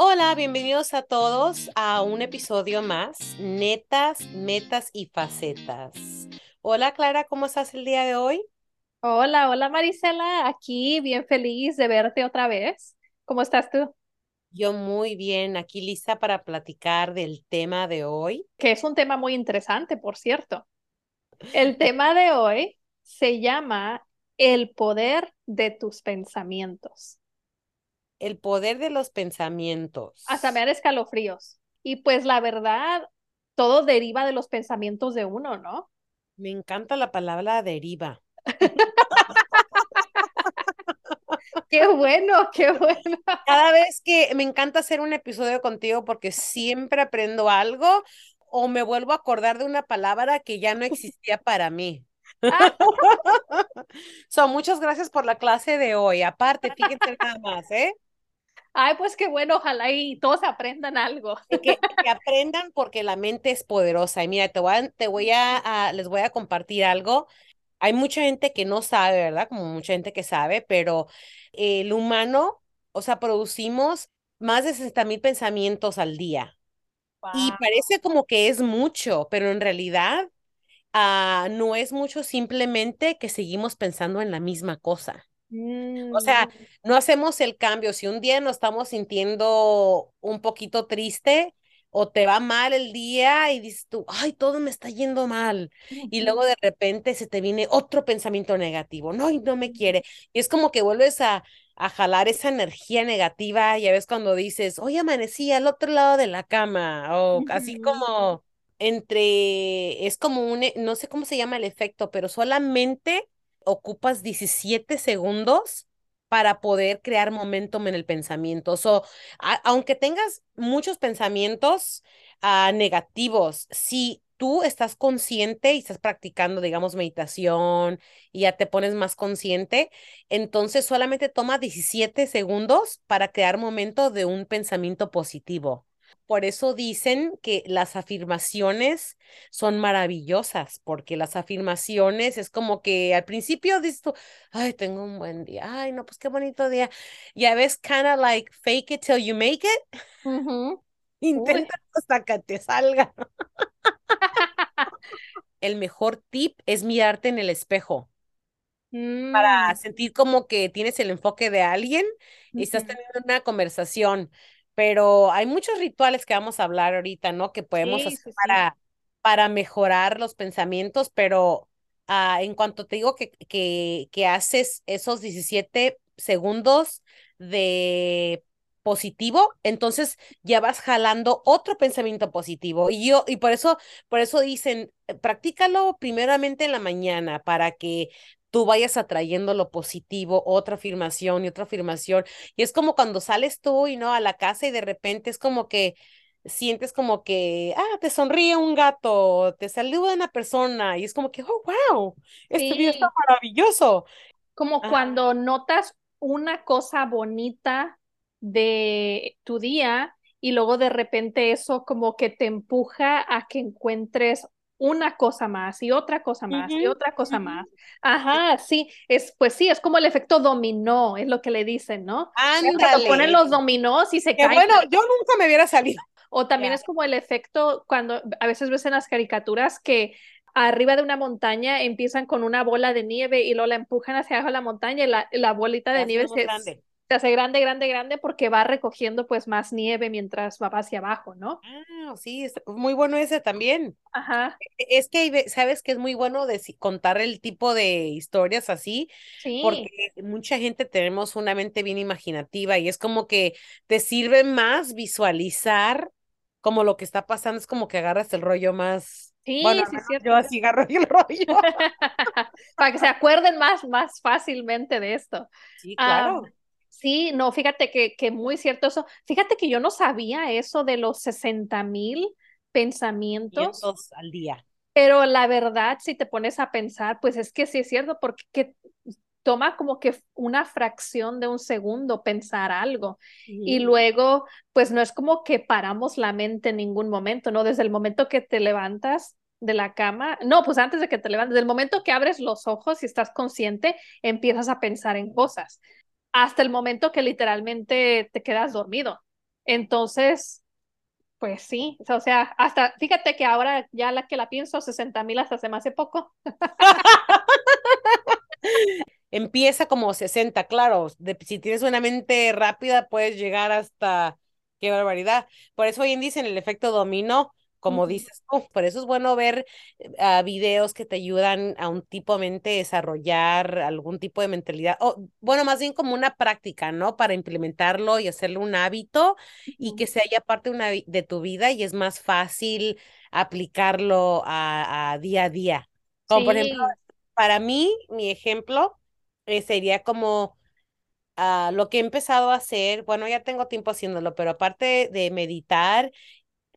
Hola, bienvenidos a todos a un episodio más, Netas, Metas y Facetas. Hola Clara, ¿cómo estás el día de hoy? Hola, hola Marisela, aquí bien feliz de verte otra vez. ¿Cómo estás tú? Yo muy bien, aquí lista para platicar del tema de hoy. Que es un tema muy interesante, por cierto. El tema de hoy se llama El poder de tus pensamientos. El poder de los pensamientos. Hasta me dan escalofríos. Y pues la verdad, todo deriva de los pensamientos de uno, ¿no? Me encanta la palabra deriva. Qué bueno, qué bueno. Cada vez que me encanta hacer un episodio contigo porque siempre aprendo algo o me vuelvo a acordar de una palabra que ya no existía para mí. so, muchas gracias por la clase de hoy. Aparte, fíjense nada más, ¿eh? Ay, pues qué bueno, ojalá y todos aprendan algo. Que, que, aprendan porque la mente es poderosa. Y mira, te voy a, te voy a, les voy a compartir algo. Hay mucha gente que no sabe, ¿verdad? Como mucha gente que sabe, pero el humano, o sea, producimos más de 60 mil pensamientos al día. Y parece como que es mucho, pero en realidad uh, no es mucho simplemente que seguimos pensando en la misma cosa. O sea, Mm, no hacemos el cambio. Si un día nos estamos sintiendo un poquito triste o te va mal el día y dices tú, ay, todo me está yendo mal. Y luego de repente se te viene otro pensamiento negativo, no, y no me quiere. Y es como que vuelves a, a jalar esa energía negativa. Ya ves cuando dices, hoy amanecí al otro lado de la cama, o así como entre, es como un, no sé cómo se llama el efecto, pero solamente ocupas 17 segundos para poder crear momentum en el pensamiento. So, aunque tengas muchos pensamientos uh, negativos, si tú estás consciente y estás practicando, digamos, meditación y ya te pones más consciente, entonces solamente toma 17 segundos para crear momento de un pensamiento positivo. Por eso dicen que las afirmaciones son maravillosas, porque las afirmaciones es como que al principio dices tú, ay, tengo un buen día, ay, no, pues qué bonito día. Ya ves, kind of like fake it till you make it. Uh -huh. Intenta hasta que te salga. el mejor tip es mirarte en el espejo. Mm. Para sentir como que tienes el enfoque de alguien y estás teniendo una conversación pero hay muchos rituales que vamos a hablar ahorita, ¿no? Que podemos sí, hacer sí, para, sí. para mejorar los pensamientos, pero uh, en cuanto te digo que, que, que haces esos 17 segundos de positivo, entonces ya vas jalando otro pensamiento positivo. Y yo, y por eso, por eso dicen, practícalo primeramente en la mañana para que tú vayas atrayendo lo positivo, otra afirmación y otra afirmación. Y es como cuando sales tú y no a la casa y de repente es como que sientes como que, ah, te sonríe un gato, te saluda una persona y es como que, oh, wow, este sí. día está maravilloso. Como cuando notas una cosa bonita de tu día y luego de repente eso como que te empuja a que encuentres una cosa más y otra cosa más uh -huh, y otra cosa uh -huh. más. Ajá, sí, es pues sí, es como el efecto dominó, es lo que le dicen, ¿no? Ándale. ponen los dominós y se que caen. Bueno, yo nunca me hubiera salido. O también yeah. es como el efecto cuando a veces ves en las caricaturas que arriba de una montaña empiezan con una bola de nieve y luego la empujan hacia abajo de la montaña y la, la bolita de nieve se. Se hace grande, grande, grande porque va recogiendo pues más nieve mientras va hacia abajo, ¿no? Ah, sí, es muy bueno ese también. Ajá. Es que, ¿sabes que es muy bueno de contar el tipo de historias así? Sí. Porque mucha gente tenemos una mente bien imaginativa y es como que te sirve más visualizar como lo que está pasando, es como que agarras el rollo más... Sí, bueno, sí, cierto. yo así agarro el rollo. Para que se acuerden más, más fácilmente de esto. Sí, claro. Um, Sí, no, fíjate que, que muy cierto eso. Fíjate que yo no sabía eso de los 60 mil pensamientos. al día. Pero la verdad, si te pones a pensar, pues es que sí es cierto, porque que toma como que una fracción de un segundo pensar algo. Sí. Y luego, pues no es como que paramos la mente en ningún momento, ¿no? Desde el momento que te levantas de la cama, no, pues antes de que te levantes, del momento que abres los ojos y estás consciente, empiezas a pensar en cosas hasta el momento que literalmente te quedas dormido. Entonces, pues sí, o sea, hasta, fíjate que ahora ya la que la pienso, 60 mil hasta se me hace poco. Empieza como 60, claro, si tienes una mente rápida puedes llegar hasta, qué barbaridad. Por eso hoy en dicen el efecto dominó, como dices tú, por eso es bueno ver uh, videos que te ayudan a un tipo de mente desarrollar algún tipo de mentalidad, o bueno, más bien como una práctica, ¿no? Para implementarlo y hacerlo un hábito y que sea ya parte una, de tu vida y es más fácil aplicarlo a, a día a día. Como por ejemplo, para mí, mi ejemplo eh, sería como uh, lo que he empezado a hacer, bueno, ya tengo tiempo haciéndolo, pero aparte de meditar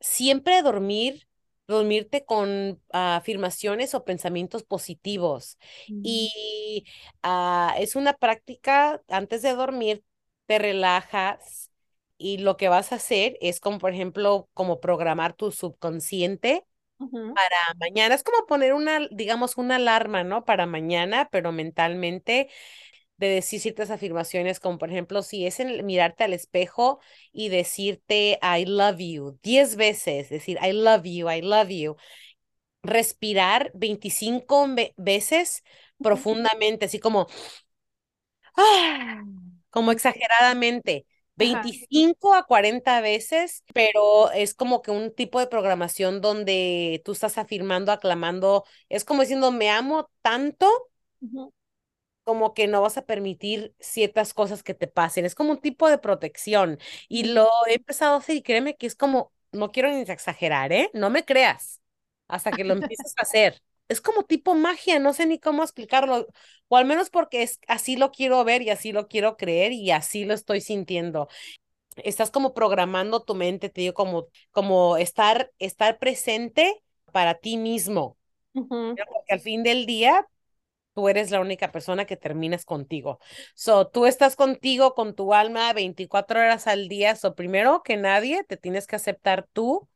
siempre dormir, dormirte con afirmaciones o pensamientos positivos. Y uh, es una práctica, antes de dormir, te relajas y lo que vas a hacer es como, por ejemplo, como programar tu subconsciente. Uh -huh. Para mañana, es como poner una, digamos, una alarma, ¿no? Para mañana, pero mentalmente de decir ciertas afirmaciones, como por ejemplo, si es en mirarte al espejo y decirte I love you diez veces, decir I love you, I love you. Respirar 25 veces profundamente, así como, ah, como exageradamente. 25 a 40 veces, pero es como que un tipo de programación donde tú estás afirmando, aclamando, es como diciendo, me amo tanto como que no vas a permitir ciertas cosas que te pasen. Es como un tipo de protección. Y lo he empezado a hacer y créeme que es como, no quiero ni exagerar, ¿eh? No me creas hasta que lo empieces a hacer. Es como tipo magia, no sé ni cómo explicarlo, o al menos porque es, así lo quiero ver y así lo quiero creer y así lo estoy sintiendo. Estás como programando tu mente, te digo, como, como estar, estar presente para ti mismo. Uh -huh. Porque al fin del día, tú eres la única persona que terminas contigo. So, tú estás contigo, con tu alma 24 horas al día. So, primero que nadie, te tienes que aceptar tú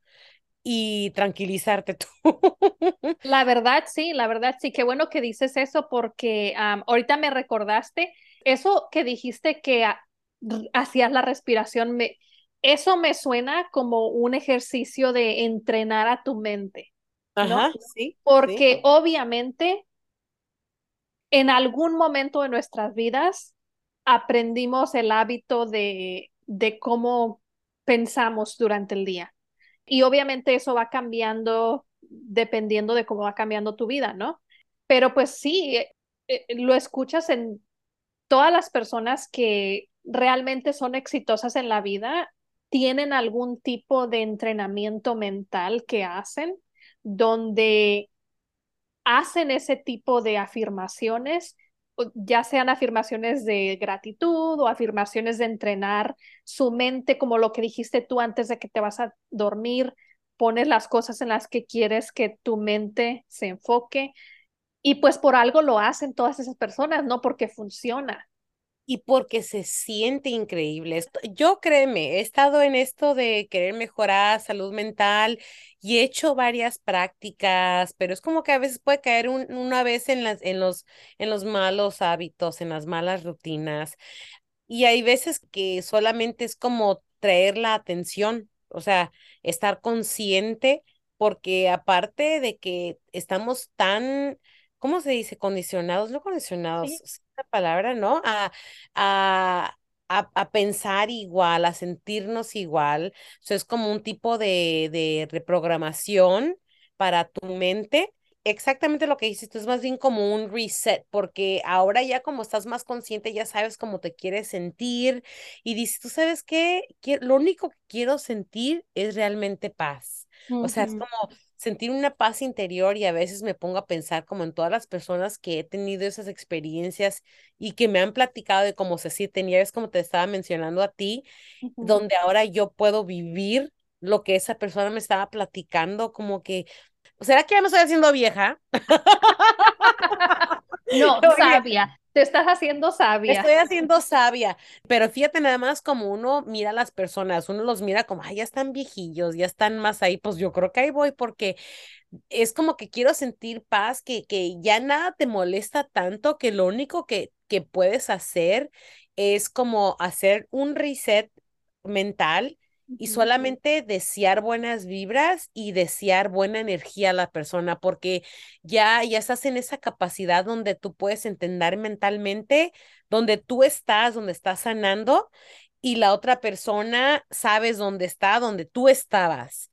y tranquilizarte tú. La verdad, sí, la verdad, sí. Qué bueno que dices eso porque um, ahorita me recordaste eso que dijiste que hacías la respiración. Me, eso me suena como un ejercicio de entrenar a tu mente. ¿no? Ajá, sí. Porque sí. obviamente en algún momento de nuestras vidas aprendimos el hábito de, de cómo pensamos durante el día. Y obviamente eso va cambiando dependiendo de cómo va cambiando tu vida, ¿no? Pero pues sí, eh, lo escuchas en todas las personas que realmente son exitosas en la vida, tienen algún tipo de entrenamiento mental que hacen donde hacen ese tipo de afirmaciones, ya sean afirmaciones de gratitud o afirmaciones de entrenar su mente, como lo que dijiste tú antes de que te vas a dormir, pones las cosas en las que quieres que tu mente se enfoque. Y pues por algo lo hacen todas esas personas, no porque funciona y porque se siente increíble. Yo créeme, he estado en esto de querer mejorar salud mental y he hecho varias prácticas, pero es como que a veces puede caer un, una vez en, las, en, los, en los malos hábitos, en las malas rutinas. Y hay veces que solamente es como traer la atención, o sea, estar consciente, porque aparte de que estamos tan ¿cómo se dice? Condicionados, no condicionados, ¿Sí? La palabra, ¿no? A, a, a, a, pensar igual, a sentirnos igual. O sea, es como un tipo de, de reprogramación para tu mente. Exactamente lo que dices tú, es más bien como un reset, porque ahora ya como estás más consciente, ya sabes cómo te quieres sentir y dices, tú sabes qué, lo único que quiero sentir es realmente paz. Uh -huh. O sea, es como sentir una paz interior y a veces me pongo a pensar como en todas las personas que he tenido esas experiencias y que me han platicado de cómo se sienten. Y es como te estaba mencionando a ti, uh -huh. donde ahora yo puedo vivir lo que esa persona me estaba platicando, como que, ¿será que ya me estoy haciendo vieja? no, sabia. Te estás haciendo sabia. Estoy haciendo sabia, pero fíjate nada más como uno mira a las personas, uno los mira como, ay, ya están viejillos, ya están más ahí, pues yo creo que ahí voy porque es como que quiero sentir paz, que, que ya nada te molesta tanto, que lo único que, que puedes hacer es como hacer un reset mental y solamente desear buenas vibras y desear buena energía a la persona, porque ya, ya estás en esa capacidad donde tú puedes entender mentalmente, donde tú estás, donde estás sanando y la otra persona sabes dónde está, donde tú estabas,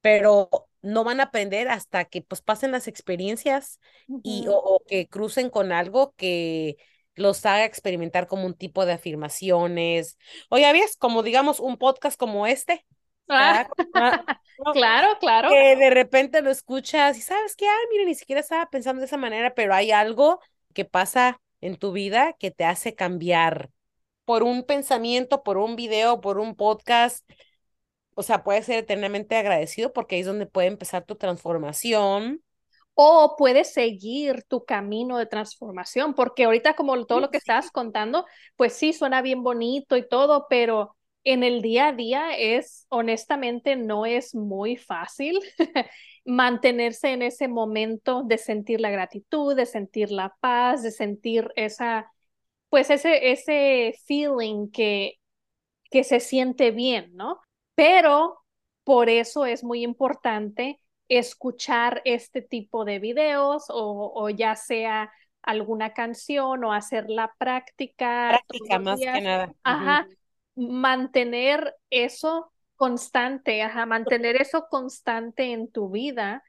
pero no van a aprender hasta que pues pasen las experiencias y o que crucen con algo que los haga experimentar como un tipo de afirmaciones. O ya ves, como digamos un podcast como este. Ah, claro, claro. Que de repente lo escuchas y sabes que, ah, mire, ni siquiera estaba pensando de esa manera, pero hay algo que pasa en tu vida que te hace cambiar por un pensamiento, por un video, por un podcast. O sea, puedes ser eternamente agradecido porque ahí es donde puede empezar tu transformación o puedes seguir tu camino de transformación, porque ahorita como todo lo que estás contando, pues sí, suena bien bonito y todo, pero en el día a día es, honestamente, no es muy fácil mantenerse en ese momento de sentir la gratitud, de sentir la paz, de sentir esa, pues ese, ese feeling que, que se siente bien, ¿no? Pero por eso es muy importante escuchar este tipo de videos o, ya sea alguna canción o hacer la práctica. Práctica más que nada. Ajá, mantener eso constante, ajá, mantener eso constante en tu vida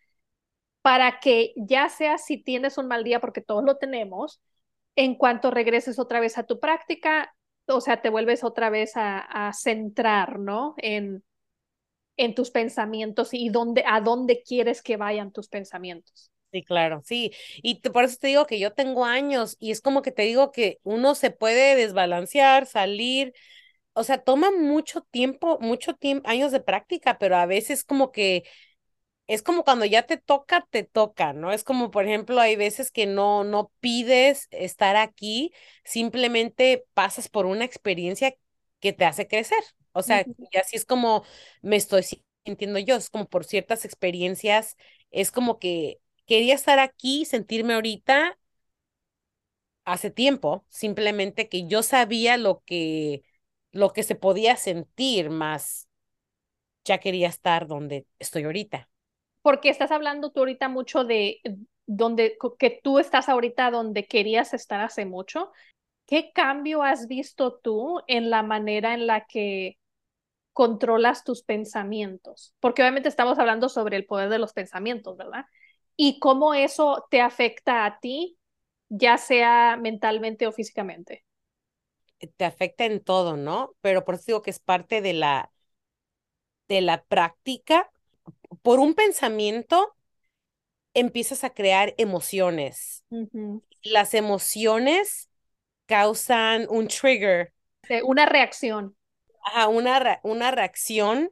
para que ya sea si tienes un mal día, porque todos lo tenemos, en cuanto regreses otra vez a tu práctica, o sea, te vuelves otra vez a, a centrar, ¿no? En, en tus pensamientos y dónde, a dónde quieres que vayan tus pensamientos. Sí, claro, sí. Y por eso te digo que yo tengo años y es como que te digo que uno se puede desbalancear, salir, o sea, toma mucho tiempo, mucho tiempo, años de práctica, pero a veces como que es como cuando ya te toca, te toca, ¿no? Es como, por ejemplo, hay veces que no, no pides estar aquí, simplemente pasas por una experiencia que te hace crecer. O sea, y así es como me estoy sintiendo yo, es como por ciertas experiencias, es como que quería estar aquí, sentirme ahorita hace tiempo, simplemente que yo sabía lo que lo que se podía sentir, más ya quería estar donde estoy ahorita. Porque estás hablando tú ahorita mucho de donde que tú estás ahorita donde querías estar hace mucho. ¿Qué cambio has visto tú en la manera en la que controlas tus pensamientos, porque obviamente estamos hablando sobre el poder de los pensamientos, ¿verdad? Y cómo eso te afecta a ti, ya sea mentalmente o físicamente. Te afecta en todo, ¿no? Pero por eso digo que es parte de la, de la práctica. Por un pensamiento empiezas a crear emociones. Las emociones causan un trigger. Una reacción Ajá, una, una reacción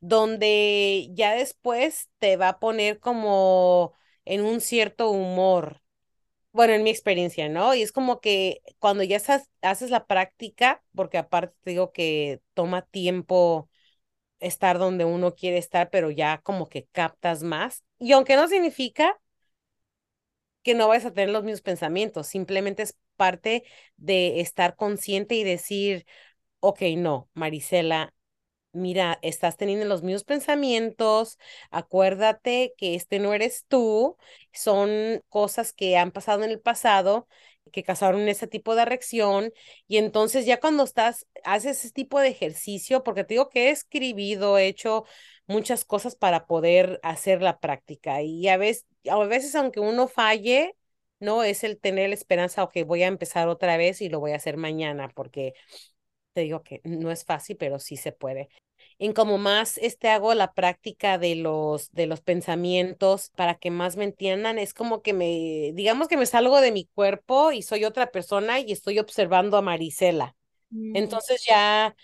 donde ya después te va a poner como en un cierto humor. Bueno, en mi experiencia, ¿no? Y es como que cuando ya haces la práctica, porque aparte te digo que toma tiempo estar donde uno quiere estar, pero ya como que captas más. Y aunque no significa que no vayas a tener los mismos pensamientos, simplemente es parte de estar consciente y decir, ok, no, Marisela, mira, estás teniendo los mismos pensamientos, acuérdate que este no eres tú, son cosas que han pasado en el pasado que causaron ese tipo de reacción y entonces ya cuando estás, haces ese tipo de ejercicio, porque te digo que he escribido, he hecho muchas cosas para poder hacer la práctica y a veces, a veces aunque uno falle, no es el tener la esperanza, ok, voy a empezar otra vez y lo voy a hacer mañana, porque te digo que no es fácil, pero sí se puede. En como más este hago la práctica de los de los pensamientos para que más me entiendan, es como que me digamos que me salgo de mi cuerpo y soy otra persona y estoy observando a Marisela. Mm. Entonces ya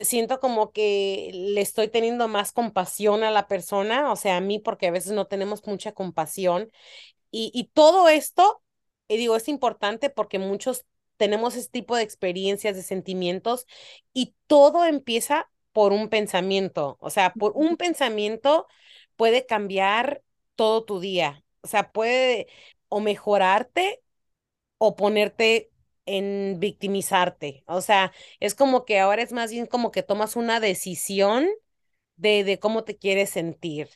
siento como que le estoy teniendo más compasión a la persona, o sea, a mí porque a veces no tenemos mucha compasión y, y todo esto, y digo, es importante porque muchos tenemos ese tipo de experiencias, de sentimientos y todo empieza por un pensamiento, o sea, por un pensamiento puede cambiar todo tu día, o sea, puede o mejorarte o ponerte en victimizarte. O sea, es como que ahora es más bien como que tomas una decisión de, de cómo te quieres sentir.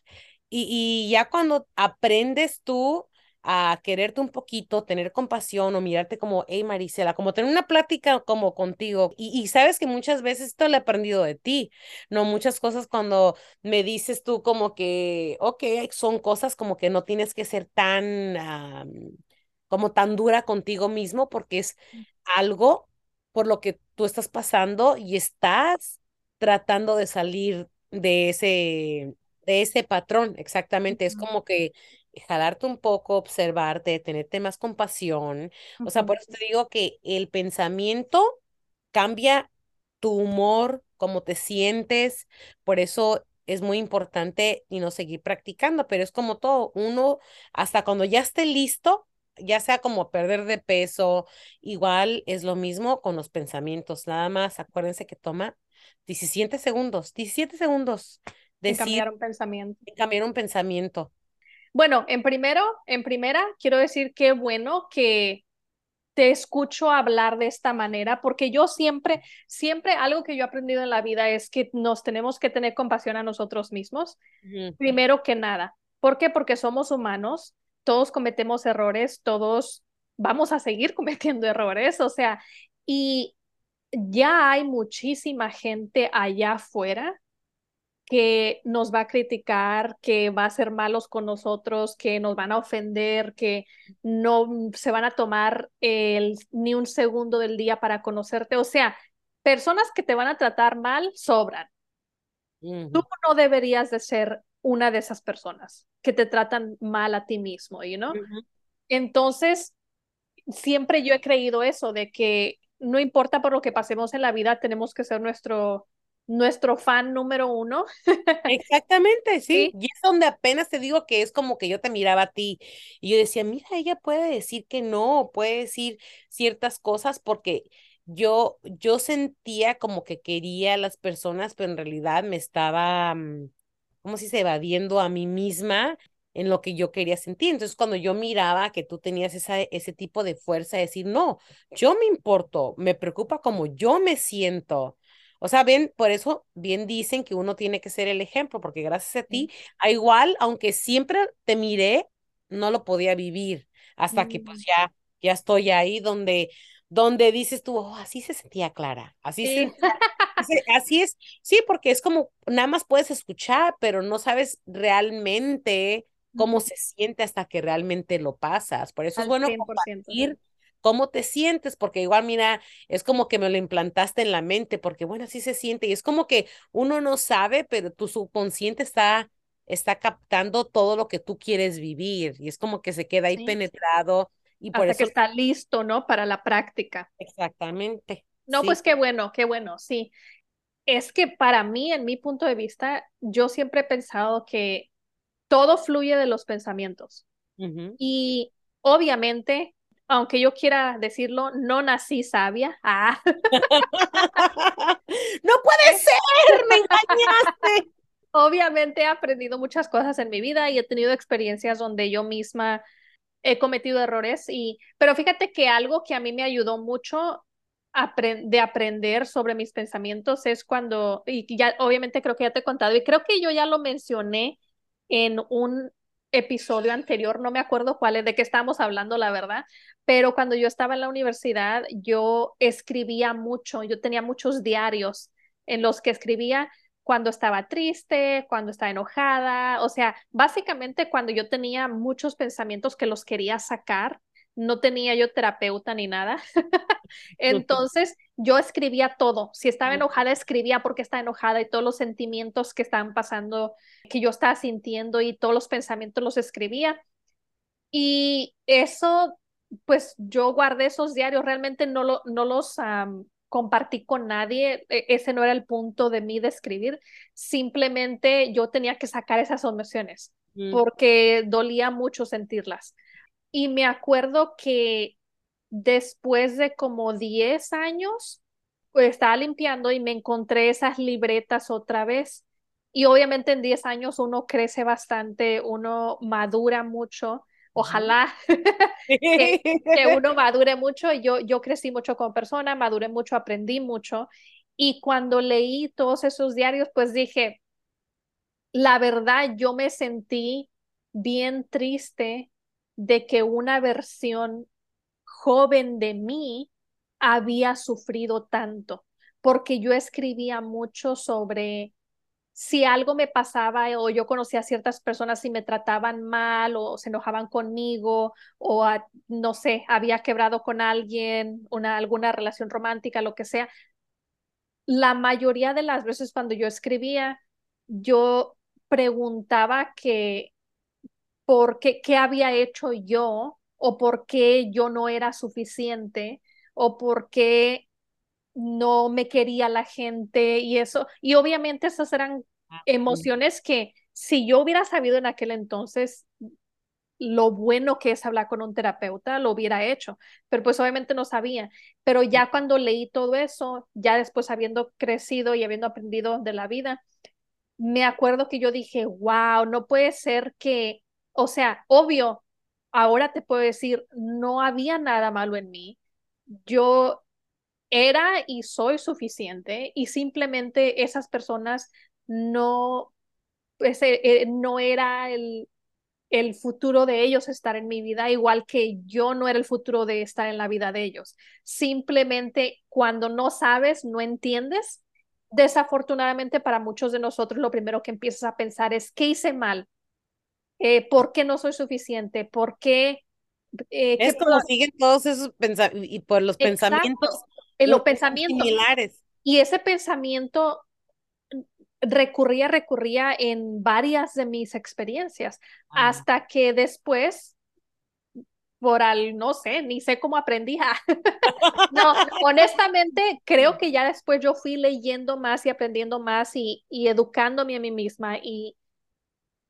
Y, y ya cuando aprendes tú a quererte un poquito, tener compasión o mirarte como, hey Marisela, como tener una plática como contigo. Y, y sabes que muchas veces esto lo he aprendido de ti, ¿no? Muchas cosas cuando me dices tú como que, ok, son cosas como que no tienes que ser tan, como tan dura contigo mismo porque es algo por lo que tú estás pasando y estás tratando de salir de ese, de ese patrón, exactamente. Es como que jalarte un poco, observarte, tenerte más compasión. O sea, por eso te digo que el pensamiento cambia tu humor, cómo te sientes. Por eso es muy importante y no seguir practicando, pero es como todo, uno hasta cuando ya esté listo, ya sea como perder de peso, igual es lo mismo con los pensamientos, nada más acuérdense que toma 17 segundos, 17 segundos. de cambiar un pensamiento. cambiar un pensamiento. Bueno, en primero, en primera, quiero decir qué bueno que te escucho hablar de esta manera, porque yo siempre, siempre algo que yo he aprendido en la vida es que nos tenemos que tener compasión a nosotros mismos, primero que nada. ¿Por qué? Porque somos humanos, todos cometemos errores, todos vamos a seguir cometiendo errores, o sea, y ya hay muchísima gente allá afuera que nos va a criticar, que va a ser malos con nosotros, que nos van a ofender, que no se van a tomar el, ni un segundo del día para conocerte. O sea, personas que te van a tratar mal sobran. Tú no deberías de ser una de esas personas que te tratan mal a ti mismo, you know? Entonces, siempre yo he creído eso, de que no importa por lo que pasemos en la vida, tenemos que ser nuestro nuestro fan número uno. Exactamente, sí. Y es donde apenas te digo que es como que yo te miraba a ti y yo decía, mira, ella puede decir que no, puede decir ciertas cosas porque yo, yo sentía como que quería a las personas, pero en realidad me estaba, mm, como si se evadiendo a mí misma en lo que yo quería sentir. Entonces, cuando yo miraba que tú tenías esa, ese tipo de fuerza de decir, no, yo me importo, me preocupa como yo me siento o sea, bien, por eso bien dicen que uno tiene que ser el ejemplo, porque gracias a ti, a igual, aunque siempre te miré, no lo podía vivir hasta que pues mm. ya, ya estoy ahí donde, donde dices tú, oh, así se sentía Clara, así, sí. así es, sí, porque es como, nada más puedes escuchar, pero no sabes realmente cómo se siente hasta que realmente lo pasas. Por eso es bueno compartir cómo te sientes, porque igual, mira, es como que me lo implantaste en la mente, porque bueno, así se siente y es como que uno no sabe, pero tu subconsciente está, está captando todo lo que tú quieres vivir y es como que se queda ahí penetrado. Y por Hasta eso... que está listo, ¿no? Para la práctica. Exactamente. No, pues qué bueno, qué bueno, sí. Es que para mí, en mi punto de vista, yo siempre he pensado que todo fluye de los pensamientos. Y obviamente aunque yo quiera decirlo, no nací sabia. Ah. no puede ser, me engañaste. Obviamente he aprendido muchas cosas en mi vida y he tenido experiencias donde yo misma he cometido errores y pero fíjate que algo que a mí me ayudó mucho de aprender sobre mis pensamientos es cuando y ya obviamente creo que ya te he contado y creo que yo ya lo mencioné en un episodio anterior, no me acuerdo cuál es, de qué estábamos hablando, la verdad, pero cuando yo estaba en la universidad, yo escribía mucho, yo tenía muchos diarios en los que escribía cuando estaba triste, cuando estaba enojada, o sea, básicamente cuando yo tenía muchos pensamientos que los quería sacar, no tenía yo terapeuta ni nada. Entonces yo escribía todo. Si estaba enojada, escribía porque estaba enojada y todos los sentimientos que estaban pasando, que yo estaba sintiendo y todos los pensamientos los escribía. Y eso, pues yo guardé esos diarios, realmente no, lo, no los compartí con nadie, e, ese no era el punto de mí de escribir, simplemente yo tenía que sacar esas emociones mm. porque dolía mucho sentirlas. Y me acuerdo que después de como 10 años, pues estaba limpiando y me encontré esas libretas otra vez. Y obviamente en 10 años uno crece bastante, uno madura mucho, ojalá que, que, uno madure mucho. Yo, yo crecí mucho como persona, maduré mucho, aprendí mucho. Y cuando leí todos esos diarios, pues dije, la verdad, yo me sentí bien triste de que una versión joven de mí había sufrido tanto, porque yo escribía mucho sobre si algo me pasaba o yo conocía a ciertas personas y me trataban mal o se enojaban conmigo o no sé, había quebrado con alguien, una, alguna relación romántica, lo que sea. La mayoría de las veces cuando yo escribía, yo preguntaba que por qué, qué había hecho yo o por qué yo no era suficiente o por qué no me quería la gente y eso. Y obviamente esas eran ah, emociones que si yo hubiera sabido en aquel entonces lo bueno que es hablar con un terapeuta, lo hubiera hecho, pero pues obviamente no sabía. Pero ya cuando leí todo eso, ya después habiendo crecido y habiendo aprendido de la vida, me acuerdo que yo dije, wow, no puede ser que, o sea, obvio, ahora te puedo decir, no había nada malo en mí. Yo era y soy suficiente y simplemente esas personas no, eh, eh, no era el, el futuro de ellos estar en mi vida, igual que yo no era el futuro de estar en la vida de ellos. Simplemente cuando no sabes, no entiendes, desafortunadamente para muchos de nosotros lo primero que empiezas a pensar es, ¿qué hice mal? Eh, ¿Por qué no soy suficiente? ¿Por qué? Eh, es como siguen todos esos pensamientos y por los pensamientos. En los pensamientos similares. Y ese pensamiento recurría, recurría en varias de mis experiencias, hasta que después por al, no sé, ni sé cómo aprendí. no, honestamente, creo que ya después yo fui leyendo más y aprendiendo más y, y educándome a mí misma y,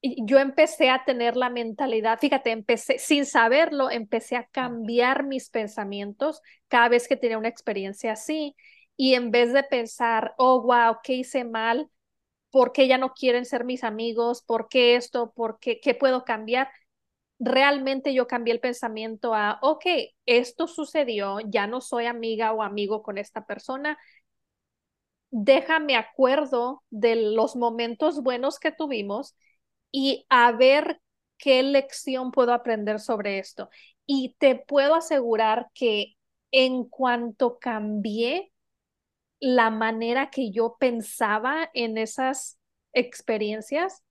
yo empecé a tener la mentalidad, fíjate, empecé, sin saberlo, empecé a cambiar mis pensamientos cada vez que tenía una experiencia así y en vez de pensar, oh, wow, ¿qué hice mal? ¿Por qué ya no quieren ser mis amigos? ¿Por qué esto? ¿Por qué? ¿Qué puedo cambiar? realmente yo cambié el pensamiento a, ok, esto sucedió, ya no soy amiga o amigo con esta persona, déjame acuerdo de los momentos buenos que tuvimos y a ver qué lección puedo aprender sobre esto. Y te puedo asegurar que en cuanto cambié la manera que yo pensaba en esas experiencias,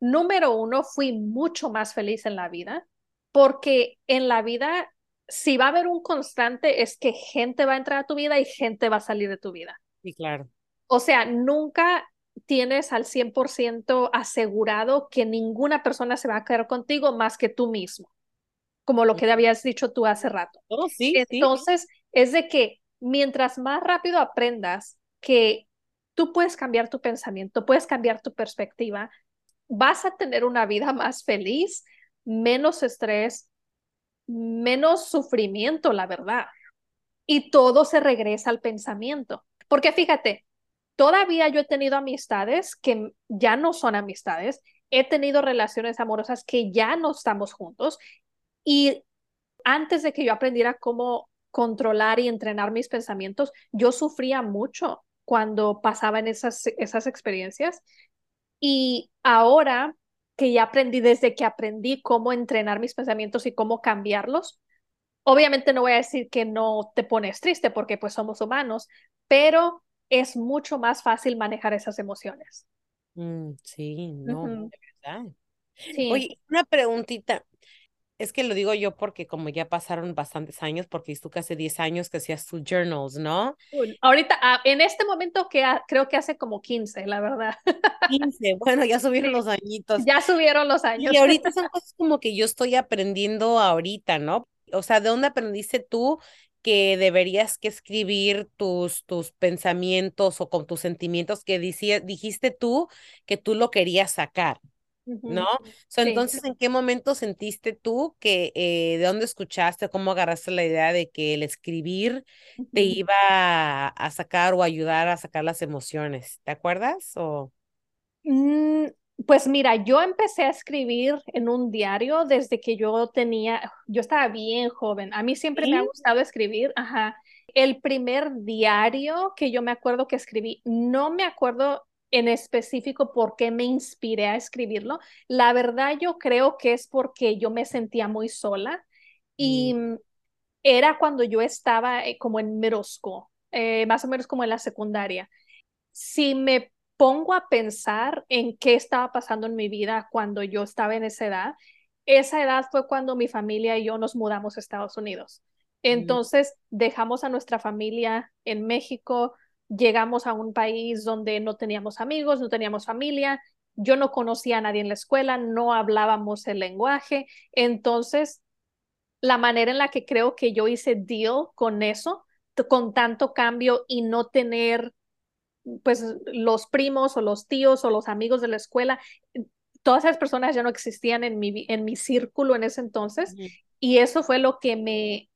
número uno, fui mucho más feliz en la vida, porque en la vida, si va a haber un constante, es que gente va a entrar a tu vida y gente va a salir de tu vida. Sí, claro. O sea, nunca tienes al 100% asegurado que ninguna persona se va a quedar contigo más que tú mismo, como lo que habías dicho tú hace rato. Oh, sí, Entonces, es de que mientras más rápido aprendas que tú puedes cambiar tu pensamiento, puedes cambiar tu perspectiva, vas a tener una vida más feliz, menos estrés, menos sufrimiento, la verdad. Y todo se regresa al pensamiento. Porque fíjate, todavía yo he tenido amistades que ya no son amistades, he tenido relaciones amorosas que ya no estamos juntos. Y antes de que yo aprendiera cómo controlar y entrenar mis pensamientos, yo sufría mucho cuando pasaba en esas, esas experiencias. Y ahora que ya aprendí, desde que aprendí cómo entrenar mis pensamientos y cómo cambiarlos, obviamente no voy a decir que no te pones triste porque pues somos humanos, pero es mucho más fácil manejar esas emociones. Mm, sí, no, de verdad. Sí. Oye, una preguntita es que lo digo yo porque como ya pasaron bastantes años, porque tú que hace 10 años que hacías tus journals, ¿no? Ahorita, ah, en este momento que creo que hace como 15, la verdad. 15, bueno, ya subieron los añitos. Ya subieron los años. Y ahorita son cosas como que yo estoy aprendiendo ahorita, ¿no? O sea, ¿de dónde aprendiste tú que deberías que escribir tus, tus pensamientos o con tus sentimientos que dijiste tú que tú lo querías sacar? ¿no? Entonces, ¿en qué momento sentiste tú que, eh, de dónde escuchaste, cómo agarraste la idea de que el escribir te iba a, sacar o ayudar a sacar las emociones? ¿Te acuerdas? O... Mm, Pues mira, yo empecé a escribir en un diario desde que yo tenía, yo estaba bien joven. A mí siempre me ha gustado escribir, ajá. El primer diario que yo me acuerdo que escribí, no me acuerdo en específico por qué me inspiré a escribirlo. La verdad yo creo que es porque yo me sentía muy sola y mm. era cuando yo estaba eh, como en school, eh, más o menos como en la secundaria. Si me pongo a pensar en qué estaba pasando en mi vida cuando yo estaba en esa edad, esa edad fue cuando mi familia y yo nos mudamos a Estados Unidos. Entonces dejamos a nuestra familia en México, llegamos a un país donde no teníamos amigos, no teníamos familia, yo no conocía a nadie en la escuela, no hablábamos el lenguaje, entonces la manera en la que creo que yo hice deal con eso, con tanto cambio y no tener pues los primos o los tíos o los amigos de la escuela, todas esas personas ya no existían en mi, en mi círculo en ese entonces y eso fue lo que me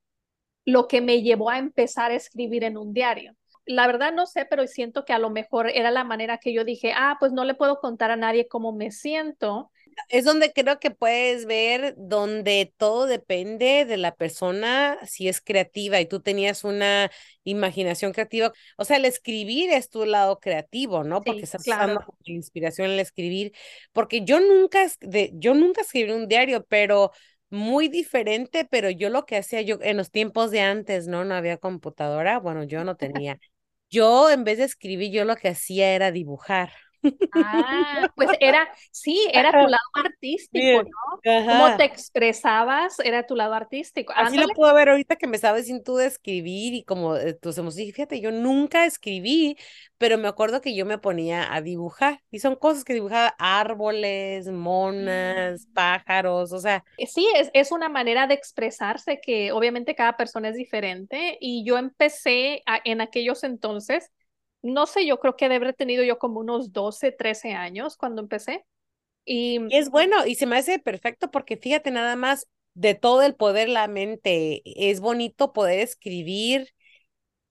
lo que me llevó a empezar a escribir en un diario. La verdad no sé, pero siento que a lo mejor era la manera que yo dije, ah, pues no le puedo contar a nadie cómo me siento es donde creo que puedes ver donde todo depende de la persona si es creativa y tú tenías una imaginación creativa. O sea, el escribir es tu lado creativo, ¿no? Porque estás usando inspiración en el escribir. Porque yo nunca, de, yo nunca escribí un diario, pero muy diferente, pero yo lo que hacía yo en los tiempos de antes, ¿no? No había computadora, bueno, yo no tenía. Yo en vez de escribir, yo lo que hacía era dibujar. Ah, pues era, sí, era tu lado artístico, ¿no? Cómo te expresabas, era tu lado artístico. Así lo puedo ver ahorita que me sabes sin tú de escribir y como eh, tus emociones. Fíjate, yo nunca escribí, pero me acuerdo que yo me ponía a dibujar y son cosas que dibujaba árboles, monas, mm. pájaros, o sea. Eh, sí, es, es una manera de expresarse que obviamente cada persona es diferente y yo empecé en aquellos entonces no sé, yo creo que debe haber tenido yo como unos 12, 13 años cuando empecé. Y es bueno y se me hace perfecto porque fíjate nada más de todo el poder la mente, es bonito poder escribir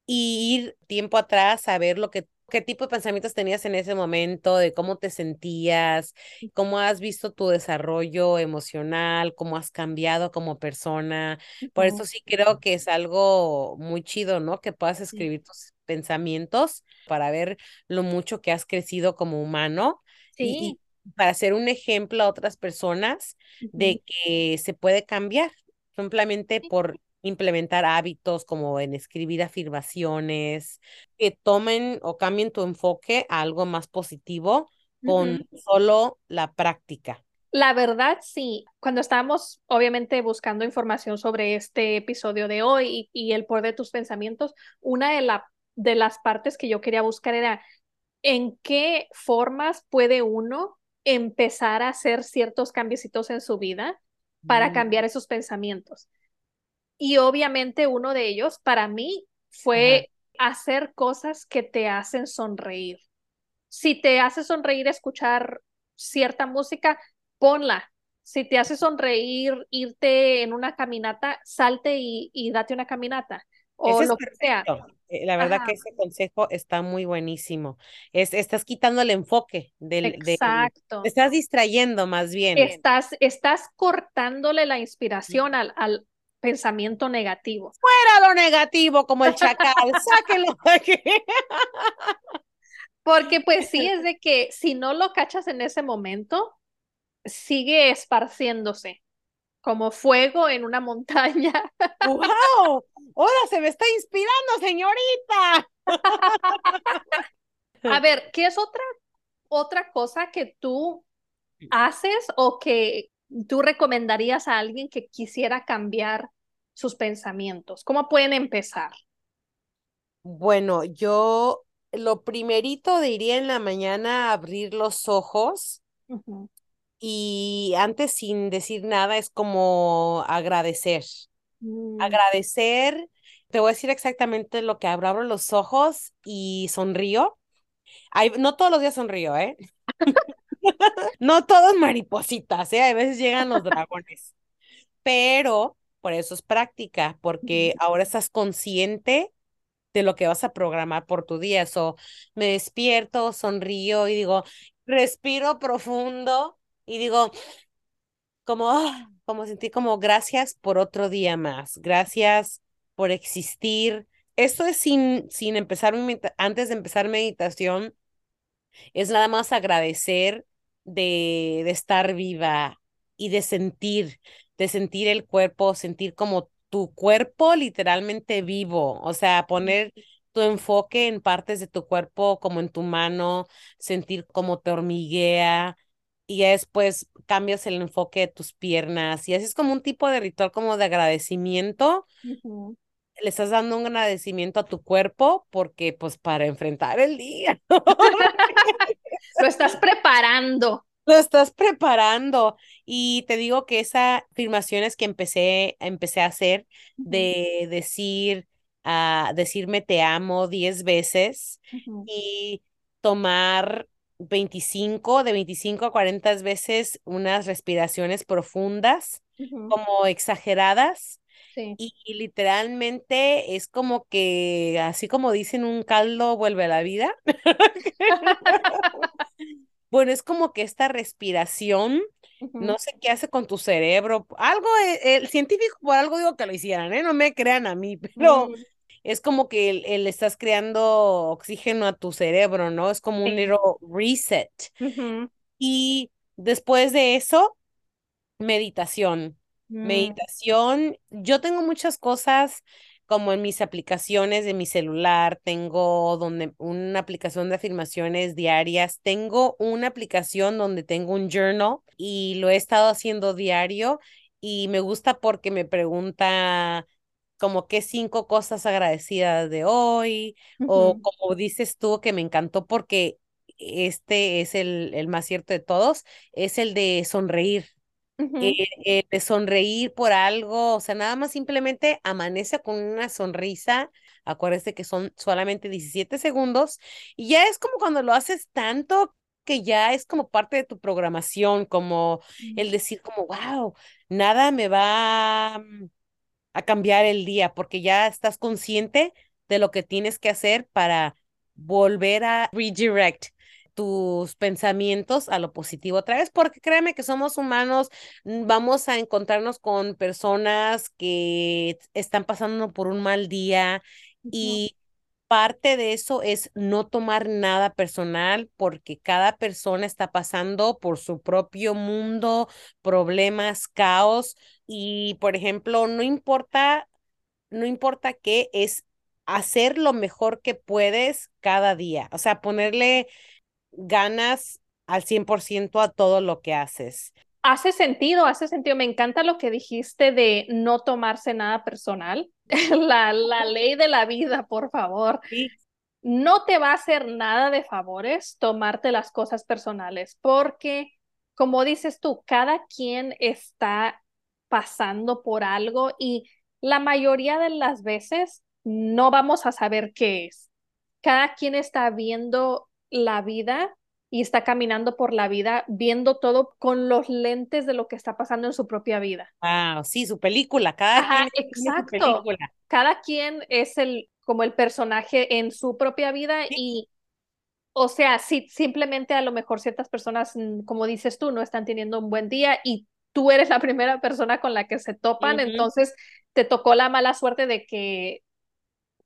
y ir tiempo atrás a ver lo que qué tipo de pensamientos tenías en ese momento, de cómo te sentías, cómo has visto tu desarrollo emocional, cómo has cambiado como persona. Por eso sí creo que es algo muy chido, ¿no? Que puedas escribir tus pensamientos para ver lo mucho que has crecido como humano y, para ser un ejemplo a otras personas de que se puede cambiar simplemente por implementar hábitos como en escribir afirmaciones, que tomen o cambien tu enfoque a algo más positivo con solo la práctica. La verdad, sí. Cuando estábamos, obviamente, buscando información sobre este episodio de hoy y, y el poder de tus pensamientos, una de, la, de las partes que yo quería buscar era en qué formas puede uno empezar a hacer ciertos cambiecitos en su vida para mm. cambiar esos pensamientos. Y obviamente uno de ellos para mí fue hacer cosas que te hacen sonreír. Si te hace sonreír escuchar cierta música, ponla. Si te hace sonreír irte en una caminata, salte y, date una caminata o lo que sea. Eh, la verdad que ese consejo está muy buenísimo. Es, estás quitando el enfoque del, Exacto. te estás distrayendo más bien. Estás, estás cortándole la inspiración al, al pensamiento negativo. Fuera lo negativo, como el chacal, sáquelo de aquí. Porque pues sí es de que si no lo cachas en ese momento, sigue esparciéndose como fuego en una montaña. ¡Wow! ¡Ahora se me está inspirando, señorita! A ver, ¿qué es otra, otra cosa que tú haces o que tú recomendarías a alguien que quisiera cambiar sus pensamientos? ¿Cómo pueden empezar? Bueno, yo lo primerito diría en la mañana abrir los ojos y antes sin decir nada es como agradecer. Mm. Agradecer, te voy a decir exactamente lo que abro, abro los ojos y sonrío. no todos los días sonrío, ¿eh? no todos maripositas, ¿eh? A veces llegan los dragones. Pero por eso es práctica, porque ahora estás consciente de lo que vas a programar por tu día. So, me despierto, sonrío y digo, respiro profundo y digo, como, ah, como sentir como gracias por otro día más, gracias por existir. Esto es sin, sin empezar, antes de empezar meditación, es nada más agradecer de, de estar viva y de sentir, de sentir el cuerpo, sentir como tu cuerpo literalmente vivo, o sea, poner tu enfoque en partes de tu cuerpo como en tu mano, sentir cómo te hormiguea y después cambias el enfoque de tus piernas y así es como un tipo de ritual como de agradecimiento. Le estás dando un agradecimiento a tu cuerpo porque pues para enfrentar el día. Lo estás preparando. Lo estás preparando y te digo que esas afirmaciones que empecé, empecé a hacer de decir, a decirme te amo 10 veces y tomar 25, de 25 a 40 veces unas respiraciones profundas, como exageradas. Y, literalmente es como que, así como dicen, un caldo vuelve a la vida. bueno, es como que esta respiración, no sé qué hace con tu cerebro. Algo, eh, el, científico por algo digo que lo hicieran, ¿eh? No me crean a mí, pero mm. es como que el, estás creando oxígeno a tu cerebro, ¿no? Es como un little reset. Y después de eso, meditación. Mm. Meditación, yo tengo muchas cosas como en mis aplicaciones de mi celular, tengo donde una aplicación de afirmaciones diarias, tengo una aplicación donde tengo un journal y lo he estado haciendo diario y me gusta porque me pregunta como qué cinco cosas agradecidas de hoy o como dices tú que me encantó porque este es el, el más cierto de todos, es el de sonreír. Eh, eh, de sonreír por algo, o sea, nada más simplemente amanece con una sonrisa, acuérdese que son solamente 17 segundos y ya es como cuando lo haces tanto que ya es como parte de tu programación, como el decir como, wow, nada me va mm, a cambiar el día porque ya estás consciente de lo que tienes que hacer para volver a redirect tus pensamientos a lo positivo otra vez, porque créeme que somos humanos, mm, vamos a encontrarnos con personas que están pasando por un mal día y parte de eso es no tomar nada personal porque cada persona está pasando por su propio mundo, problemas, caos y por ejemplo, no importa no importa qué es hacer lo mejor que puedes cada día, o sea, ponerle ganas al 100% a todo lo que haces. Hace sentido, hace sentido. Me encanta lo que dijiste de no tomarse nada personal. la, la ley de la vida, por favor. No te va a hacer nada de favores tomarte las cosas personales, porque, como dices tú, cada quien está pasando por algo y la mayoría de las veces no vamos a saber qué es. Cada quien está viendo la vida y está caminando por la vida viendo todo con los lentes de lo que está pasando en su propia vida. Ah, sí, su película, cada quien exacto. Cada quien es el como el personaje en su propia vida y o sea, si simplemente a lo mejor ciertas personas, mm, como dices tú, no están teniendo un buen día y tú eres la primera persona con la que se topan, entonces te tocó la mala suerte de que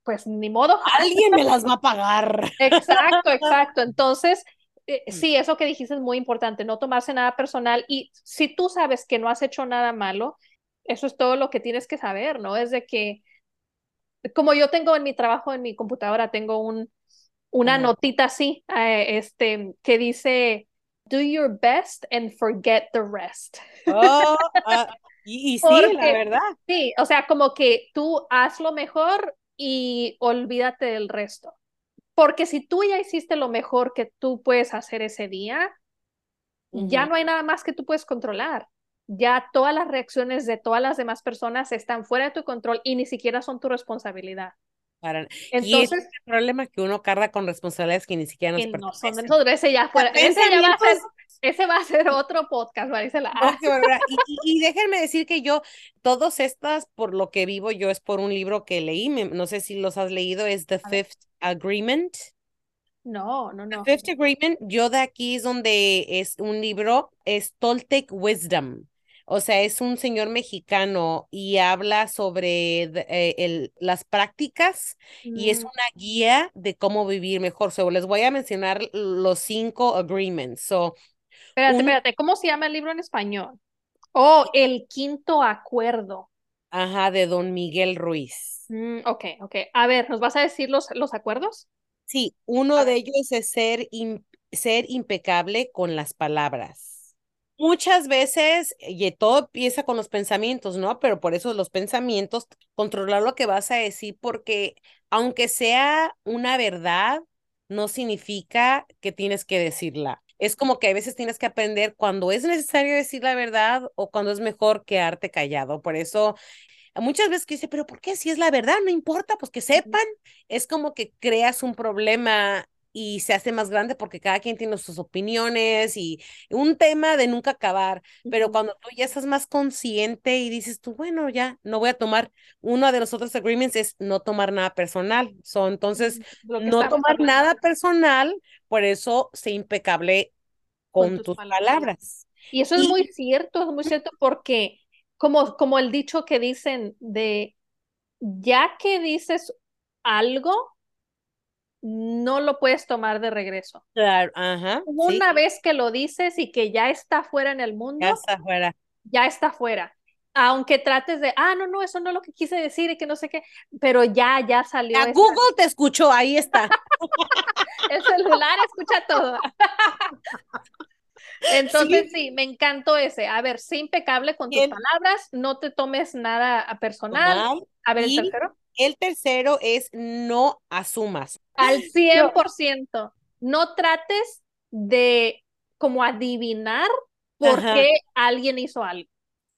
pues ni modo. Alguien me las va a pagar. Exacto, exacto. Entonces, eh, mm. sí, eso que dijiste es muy importante, no tomarse nada personal y si tú sabes que no has hecho nada malo, eso es todo lo que tienes que saber, ¿no? Es de que, como yo tengo en mi trabajo, en mi computadora, tengo un, una notita así, eh, este, que dice, do your best and forget the rest. Oh, ah, y, sí, la verdad. Sí, o sea, como que tú haz lo mejor y olvídate del resto. Porque si tú ya hiciste lo mejor que tú puedes hacer ese día, ya no hay nada más que tú puedes controlar. Ya todas las reacciones de todas las demás personas están fuera de tu control y ni siquiera son tu responsabilidad. Entonces, y el problema que uno carga con responsabilidades que ni siquiera nos no son ese ya fuera, ese ya va a ser Ese va a ser otro podcast, Marisela. Y, y- y déjenme decir que yo, todas estas, por lo que vivo yo, es por un libro que leí, me- no sé si los has leído, es The. Fifth Agreement. No, no, The no. Fifth Agreement, yo de aquí es donde es un libro, es Toltec Wisdom. O sea, es un señor mexicano y habla sobre eh, el, las prácticas y es Mm, una guía de cómo vivir mejor. So, les voy a mencionar los cinco agreements. So, Espérate, espérate, ¿cómo se llama el libro en español? Oh, El Quinto Acuerdo. ajá, de Don Miguel Ruiz. Mm, ok, ok. A ver, ¿nos vas a decir los, los acuerdos? Sí, uno de ellos es ser, im- ser impecable con las palabras. Muchas veces, y todo empieza con los pensamientos, ¿no? Pero por eso los pensamientos, controlar lo que vas a decir, porque aunque sea una verdad, no significa que tienes que decirla. Es como que a veces tienes que aprender cuando es necesario decir la verdad o cuando es mejor quedarte callado. Por eso Muchas veces que dice, pero ¿por qué? Si es la verdad, no importa, pues que sepan. Es como que creas un problema y se hace más grande porque cada quien tiene sus opiniones y un tema de nunca acabar. Pero cuando tú ya estás más consciente y dices tú, bueno, ya no voy a tomar, uno de los otros agreements es no tomar nada personal. So, entonces, no tomar hablando nada personal, por eso sé impecable con con tus tus palabras. palabras. Y eso es Y muy cierto, es muy cierto porque como, como el dicho que dicen de ya que dices algo, no lo puedes tomar de regreso. claro, ajá, sí, Una vez que lo dices y que ya está fuera en el ya mundo, está afuera. ya está fuera. Aunque trates de, ah, no, no, eso no es lo que quise decir y que no sé qué, pero ya, ya salió A. Google te escuchó, ahí está. El celular escucha todo. Entonces, Sí, sí, me encantó ese. A ver, sé impecable con tus palabras, no te tomes nada a personal. A ver, el tercero. El tercero es no asumas. Al Yo, 100%. No trates de como adivinar por ajá, qué alguien hizo algo.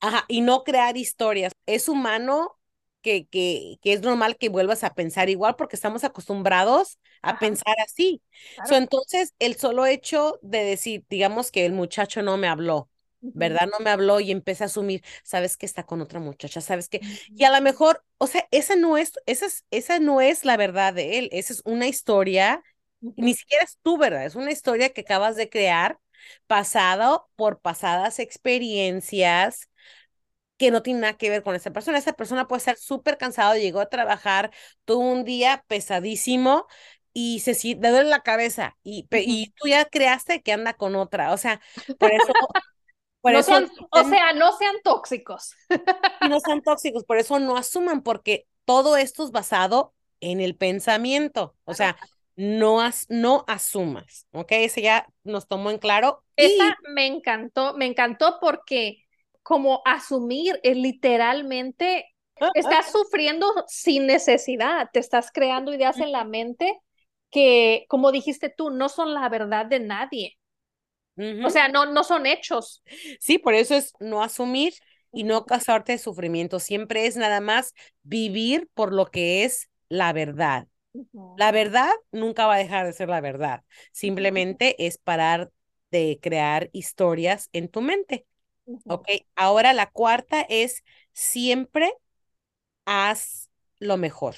ajá, y no crear historias. Es humano que, que, que es normal que vuelvas a pensar igual porque estamos acostumbrados a Ajá, pensar así. So, entonces, el solo hecho de decir, digamos que el muchacho no me habló, ¿verdad? No me habló y empecé a asumir, sabes que está con otra muchacha, sabes que, y a lo mejor, o sea, esa no es, esa es, esa no es la verdad de él, esa es una historia, ni siquiera es tu verdad, es una historia que acabas de crear pasado por pasadas experiencias que no tiene nada que ver con esa persona. Esa persona puede estar súper cansado, llegó a trabajar todo un día pesadísimo y se si- le duele la cabeza y, y tú ya creaste que anda con otra. O sea, por eso, por No eso sean, o sea, no sean tóxicos. y no sean tóxicos, por eso no asuman, porque todo esto es basado en el pensamiento. O sea, no, as, no asumas, ¿ok? Ese ya nos tomó en claro. Esa Y me encantó, me encantó porque como asumir es literalmente, estás sufriendo sin necesidad, te estás creando ideas en la mente que, como dijiste tú, no son la verdad de nadie. O sea, no, no son hechos. Sí, por eso es no asumir y no causarte de sufrimiento. Siempre es nada más vivir por lo que es la verdad. La verdad nunca va a dejar de ser la verdad. Simplemente es parar de crear historias en tu mente. ujú. Ok, ahora la cuarta es siempre haz lo mejor.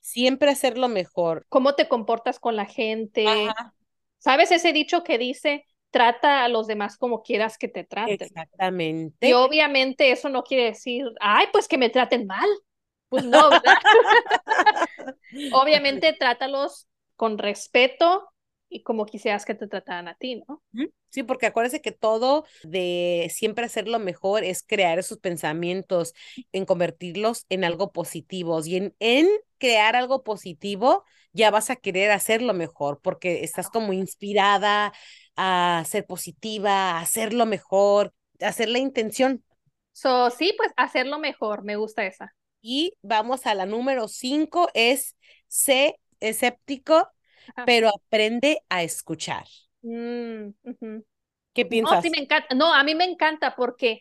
Siempre hacer lo mejor. ¿Cómo te comportas con la gente? Ajá, ¿Sabes ese dicho que dice, trata a los demás como quieras que te traten? Y exactamente. obviamente eso no quiere decir, ay, pues que me traten mal. Pues no, ¿verdad? Obviamente trátalos con respeto y como quisieras que te trataran a ti, ¿no? Sí, porque acuérdese que todo de siempre hacer lo mejor es crear esos pensamientos, en convertirlos en algo positivos y en, en crear algo positivo ya vas a querer hacerlo mejor porque estás como inspirada a ser positiva, a hacerlo mejor, a hacer la intención. So, sí, pues hacerlo mejor, me gusta esa. Y vamos a la número cinco, es sé escéptico, Ajá. pero aprende a escuchar. Mm, ujú. ¿Qué No, piensas? sí me encanta. No, a mí me encanta porque,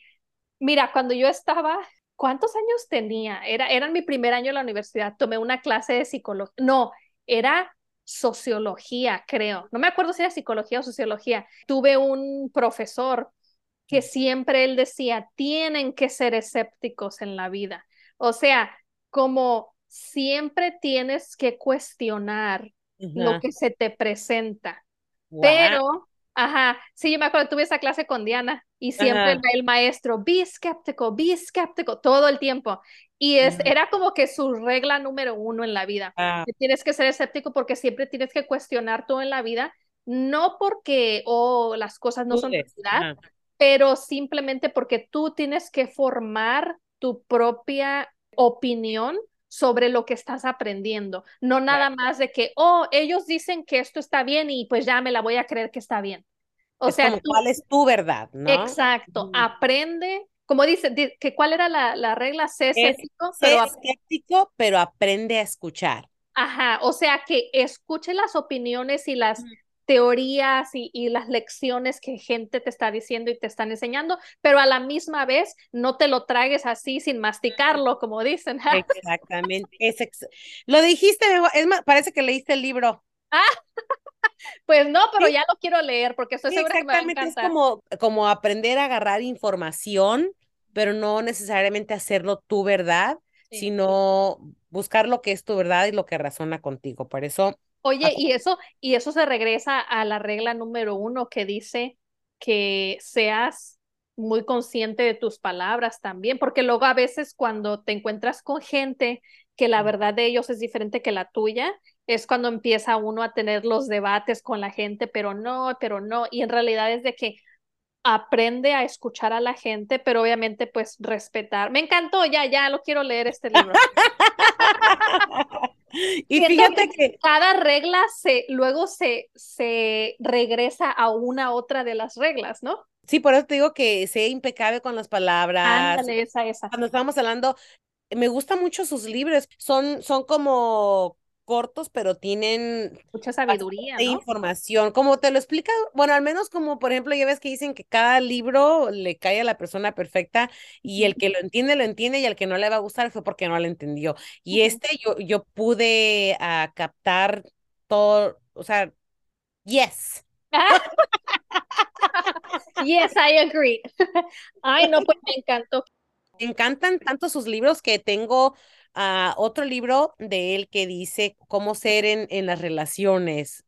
mira, cuando yo estaba, ¿cuántos años tenía? Era, era mi primer año en la universidad, tomé una clase de psicología. No, era sociología, creo. No me acuerdo si era psicología o sociología. Tuve un profesor que siempre él decía, tienen que ser escépticos en la vida. O sea, como siempre tienes que cuestionar lo que se te presenta. Pero, ajá, sí, yo me acuerdo, tuve esa clase con Diana y siempre el, maestro, be skeptical, be skeptical, todo el tiempo. Y es, era como que su regla número uno en la vida. Ah. Tienes que ser escéptico porque siempre tienes que cuestionar todo en la vida, no porque, oh, las cosas no son verdad, pero simplemente porque tú tienes que formar tu propia opinión sobre lo que estás aprendiendo, no nada más de que, oh, ellos dicen que esto está bien y pues ya me la voy a creer que está bien. O sea, ¿cuál es tu verdad? ¿no? Exacto, aprende, como dice, que cuál era la, la regla, sé escéptico, pero, escéptico, pero aprende a escuchar. Ajá, o sea que escuche las opiniones y las teorías y, las lecciones que gente te está diciendo y te están enseñando, pero a la misma vez no te lo tragues así sin masticarlo, como dicen. Exactamente. Es Lo dijiste, es más, parece que leíste el libro. Ah, pues no, pero ya lo quiero leer porque estoy segura que me va a encantar. Es como, como aprender a agarrar información, pero no necesariamente hacerlo tu verdad, sino buscar lo que es tu verdad y lo que razona contigo. Por eso Oye, y eso, y eso se regresa a la regla número uno que dice que seas muy consciente de tus palabras también, porque luego a veces cuando te encuentras con gente que la verdad de ellos es diferente que la tuya, es cuando empieza uno a tener los debates con la gente, pero no, pero no, y en realidad es de que aprende a escuchar a la gente, pero obviamente pues respetar. Me encantó, ya, ya lo quiero leer este libro. Y fíjate que, cada regla se luego se, se regresa a una otra de las reglas, ¿no? Sí, por eso te digo que sea impecable con las palabras. Ándale, esa, esa. Cuando estábamos hablando, me gustan mucho sus libros. Son, son como cortos, pero tienen mucha sabiduría, ¿no? información. Como te lo explica, bueno, al menos como por ejemplo, ya ves que dicen que cada libro le cae a la persona perfecta y el que lo entiende, lo entiende y el que no le va a gustar fue porque no lo entendió. Y este yo, yo pude uh, captar todo, o sea, yes. yes, I agree. Ay, no, pues me encantó. Me encantan tanto sus libros que tengo a otro libro de él que dice cómo ser en, en las relaciones.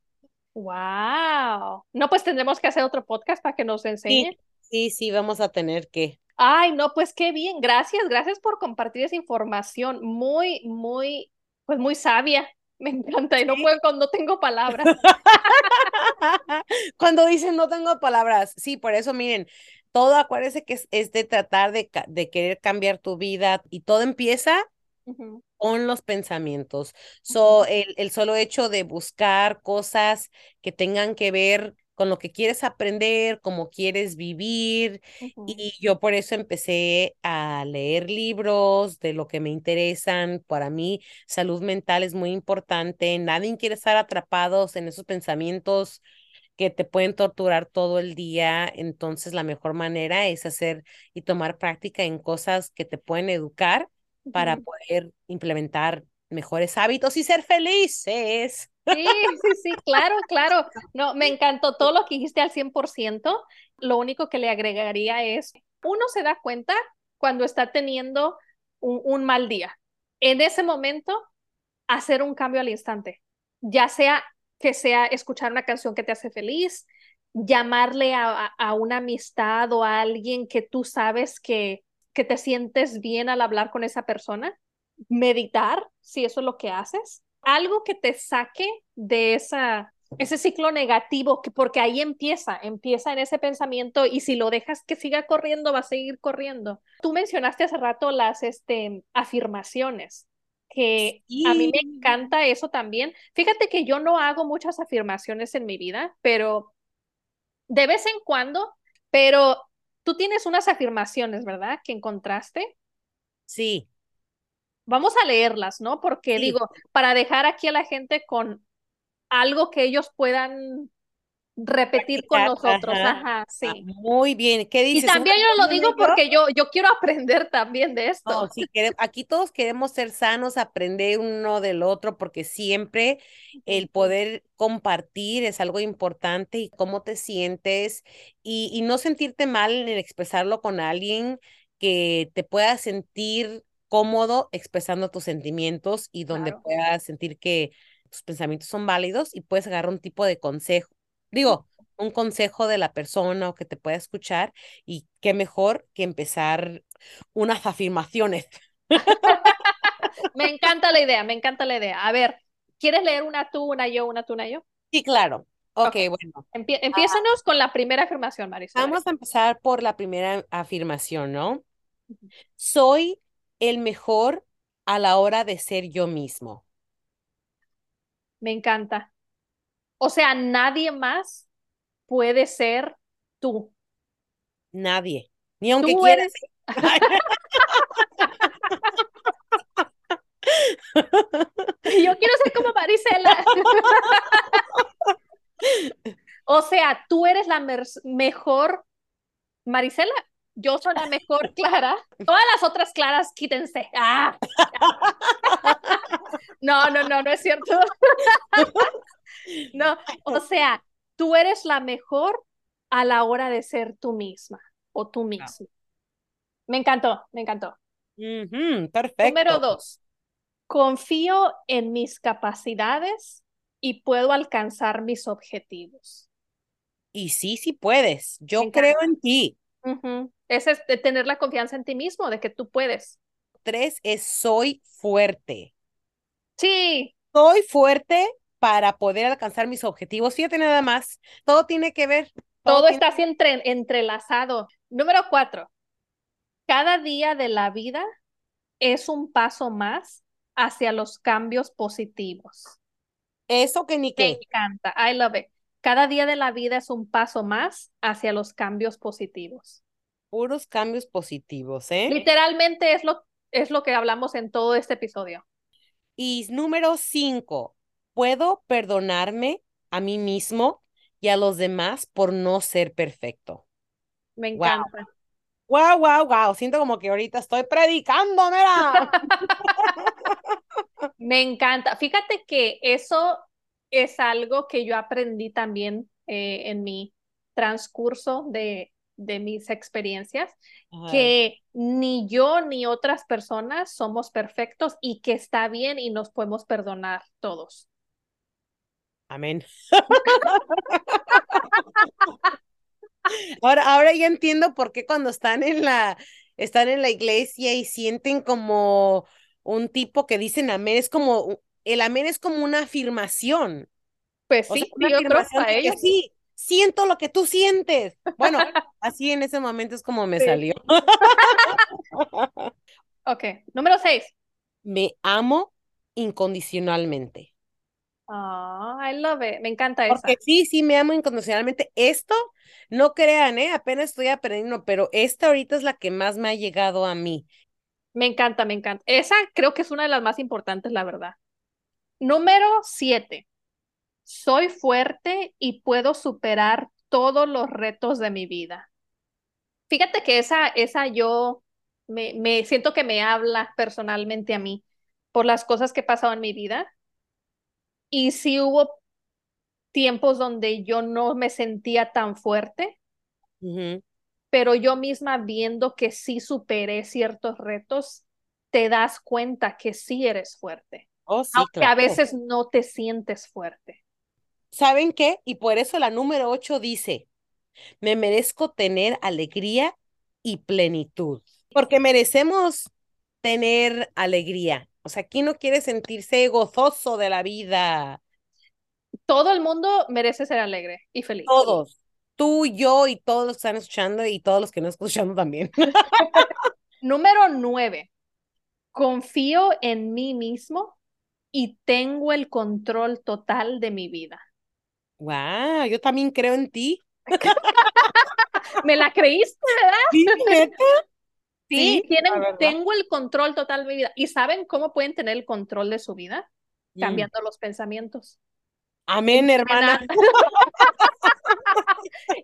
Wow. No, pues tendremos que hacer otro podcast para que nos enseñe. Sí, sí, vamos a tener que. Ay, no, pues qué bien. Gracias, gracias por compartir esa información. Muy, muy, pues muy sabia. Me encanta y no puedo cuando tengo palabras. cuando dicen no tengo palabras, sí, por eso miren, todo acuérdense que es, es de tratar de, de, querer cambiar tu vida y todo empieza con los pensamientos. So, el, el solo hecho de buscar cosas que tengan que ver con lo que quieres aprender, cómo quieres vivir. Y yo por eso empecé a leer libros de lo que me interesan. Para mí, salud mental es muy importante. Nadie quiere estar atrapados en esos pensamientos que te pueden torturar todo el día. Entonces, la mejor manera es hacer y tomar práctica en cosas que te pueden educar para poder implementar mejores hábitos y ser felices. Sí, sí, sí, claro, claro. No, me encantó todo lo que dijiste al 100%. Lo único que le agregaría es, uno se da cuenta cuando está teniendo un, un mal día. En ese momento, hacer un cambio al instante, ya sea que sea escuchar una canción que te hace feliz, llamarle a, a, una amistad o a alguien que tú sabes que que te sientes bien al hablar con esa persona, meditar, si eso es lo que haces, algo que te saque de esa ese ciclo negativo, que porque ahí empieza, empieza en ese pensamiento y si lo dejas que siga corriendo, va a seguir corriendo. Tú mencionaste hace rato las este, afirmaciones, que a mí me encanta eso también. Fíjate que yo no hago muchas afirmaciones en mi vida, pero de vez en cuando, pero Tú tienes unas afirmaciones, ¿verdad? Que encontraste. Sí. Vamos a leerlas, ¿no? Porque digo, para dejar aquí a la gente con algo que ellos puedan repetir con nosotros. ajá. Ajá, Ah, sí. muy bien. ¿Qué Y dices? también ¿Una yo lo digo porque yo, yo quiero aprender también de esto. No, sí, quere- aquí todos queremos ser sanos, aprender uno del otro, porque siempre el poder compartir es algo importante y cómo te sientes y, y no sentirte mal en expresarlo con alguien que te pueda sentir cómodo expresando tus sentimientos y donde Claro. puedas sentir que tus pensamientos son válidos y puedes agarrar un tipo de consejo. Digo, un consejo de la persona o que te pueda escuchar y qué mejor que empezar unas afirmaciones. Me encanta la idea, me encanta la idea. A ver, ¿quieres leer una tú, una yo, una tú, una yo? Sí, claro. Ok, Ok. bueno. Empie- empiézanos con la primera afirmación, Marisela. Vamos a empezar por la primera afirmación, ¿no? Soy el mejor a la hora de ser yo mismo. Me encanta. O sea, nadie más puede ser tú. Nadie. Ni aunque Tú quieras. eres, yo quiero ser como Marisela. O sea, tú eres la mejor Marisela. Yo soy la mejor Clara. Todas las otras Claras, quítense. Ah. No, no, no, no es cierto. No, o sea, tú eres la mejor a la hora de ser tú misma o tú mismo. Me encantó, me encantó. Perfecto. Número dos, confío en mis capacidades y puedo alcanzar mis objetivos. Y sí, sí puedes. Yo Me creo encanta. en ti. Ese es de tener la confianza en ti mismo, de que tú puedes. Tres es soy fuerte. Sí, Soy fuerte para poder alcanzar mis objetivos. Fíjate nada más. Todo tiene que ver. todo tiene- está así entre, entrelazado. Número cuatro, cada día de la vida es un paso más hacia los cambios positivos. Eso que ni Me qué. encanta, I love it. Cada día de la vida es un paso más hacia los cambios positivos. Puros cambios positivos, ¿eh? Literalmente es lo, es lo que hablamos en todo este episodio. Y número cinco, puedo perdonarme a mí mismo y a los demás por no ser perfecto. Me Wow. encanta. Wow, wow, wow. Siento como que ahorita estoy predicando, mira. Me encanta. Fíjate que eso es algo que yo aprendí también eh, en mi transcurso de, de mis experiencias, Ajá. que ni yo ni otras personas somos perfectos y que está bien y nos podemos perdonar todos. Amén. Ahora, ahora ya entiendo por qué cuando están en la, están en la iglesia y sienten como un tipo que dicen amén, es como, el amén es como una afirmación. Pues O sea, sí, yo creo para que ellos. sí, siento lo que tú sientes. Bueno, así en ese momento es como me Sí. salió. Ok, número seis. Me amo incondicionalmente. Oh, I love it. Me encanta esa. Porque sí, sí, me amo incondicionalmente. Esto, no crean, ¿eh? Apenas estoy aprendiendo, pero esta ahorita es la que más me ha llegado a mí. Me encanta, me encanta. Esa creo que es una de las más importantes, la verdad. Número siete. Soy fuerte y puedo superar todos los retos de mi vida. Fíjate que esa, esa yo me, me siento que me habla personalmente a mí por las cosas que he pasado en mi vida. Y sí hubo tiempos donde yo no me sentía tan fuerte, pero yo misma viendo que sí superé ciertos retos, te das cuenta que sí eres fuerte, Oh, sí, aunque a veces no te sientes fuerte. ¿Saben qué? Y por eso la número 8 dice, me merezco tener alegría y plenitud, porque merecemos tener alegría. O sea, ¿quién no quiere sentirse gozoso de la vida? Todo el mundo merece ser alegre y feliz. Todos, tú, yo y todos los que están escuchando y todos los que no están escuchando también. Número nueve, confío en mí mismo y tengo el control total de mi vida. Wow, yo también creo en ti. ¿Me la creíste? ¿Sí, neta? Sí, Sí, tienen, tengo el control total de mi vida. ¿Y saben cómo pueden tener el control de su vida? Mm. Cambiando los pensamientos. Amén, hermana.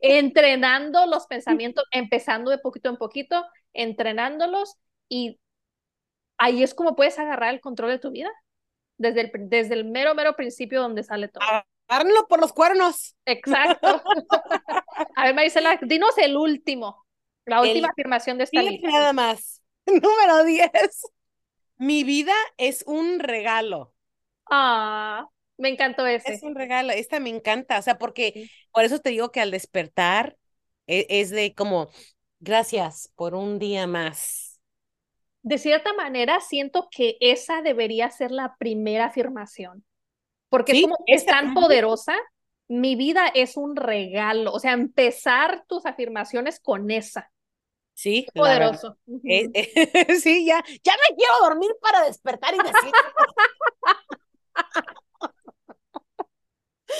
entrenando los pensamientos, empezando de poquito en poquito, entrenándolos y ahí es como puedes agarrar el control de tu vida. Desde el, desde el mero, mero principio donde sale todo. Agárrenlo por los cuernos. Exacto. A ver, Marisela, dinos el último, la última afirmación de esta lista. Nada más. Número 10. Mi vida es un regalo. Ah, me encantó ese. Es un regalo, esta me encanta, o sea, porque por eso te digo que al despertar es, es de como, gracias por un día más. De cierta manera, siento que esa debería ser la primera afirmación, porque es como es tan poderosa. Mi vida es un regalo, o sea, empezar tus afirmaciones con esa. Sí, poderoso. Eh, eh, sí, ya, ya me quiero dormir para despertar y decir.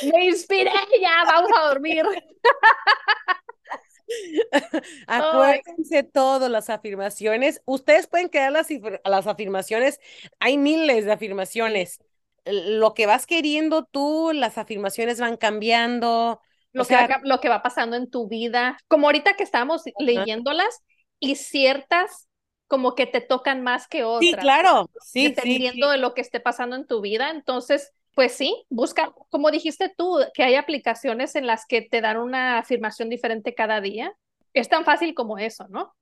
me inspiré, ya vamos a dormir. Acuérdense todo, las afirmaciones. Ustedes pueden crear las, las afirmaciones. Hay miles de afirmaciones. Lo que vas queriendo tú, las afirmaciones van cambiando. Lo, que va, lo que va pasando en tu vida. Como ahorita que estamos leyéndolas y ciertas como que te tocan más que otras. Sí, claro. Sí, dependiendo de lo que esté pasando en tu vida. Entonces, pues sí, busca, como dijiste tú, que hay aplicaciones en las que te dan una afirmación diferente cada día. Es tan fácil como eso, ¿no?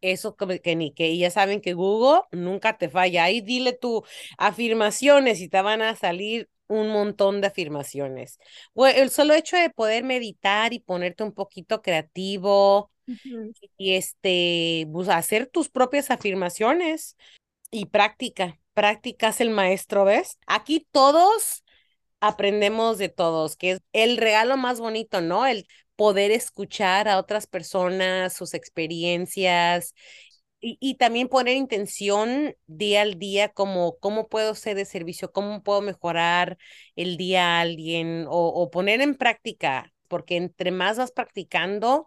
Eso que ni que ya saben que Google nunca te falla. Ahí dile tu afirmaciones y te van a salir un montón de afirmaciones. Bueno, el solo hecho de poder meditar y ponerte un poquito creativo y este, pues, hacer tus propias afirmaciones y práctica prácticas el maestro, ¿ves? Aquí todos aprendemos de todos, que es el regalo más bonito, ¿no? El poder escuchar a otras personas, sus experiencias y, y, también poner intención día al día como cómo puedo ser de servicio, cómo puedo mejorar el día a alguien o, o poner en práctica, porque entre más vas practicando,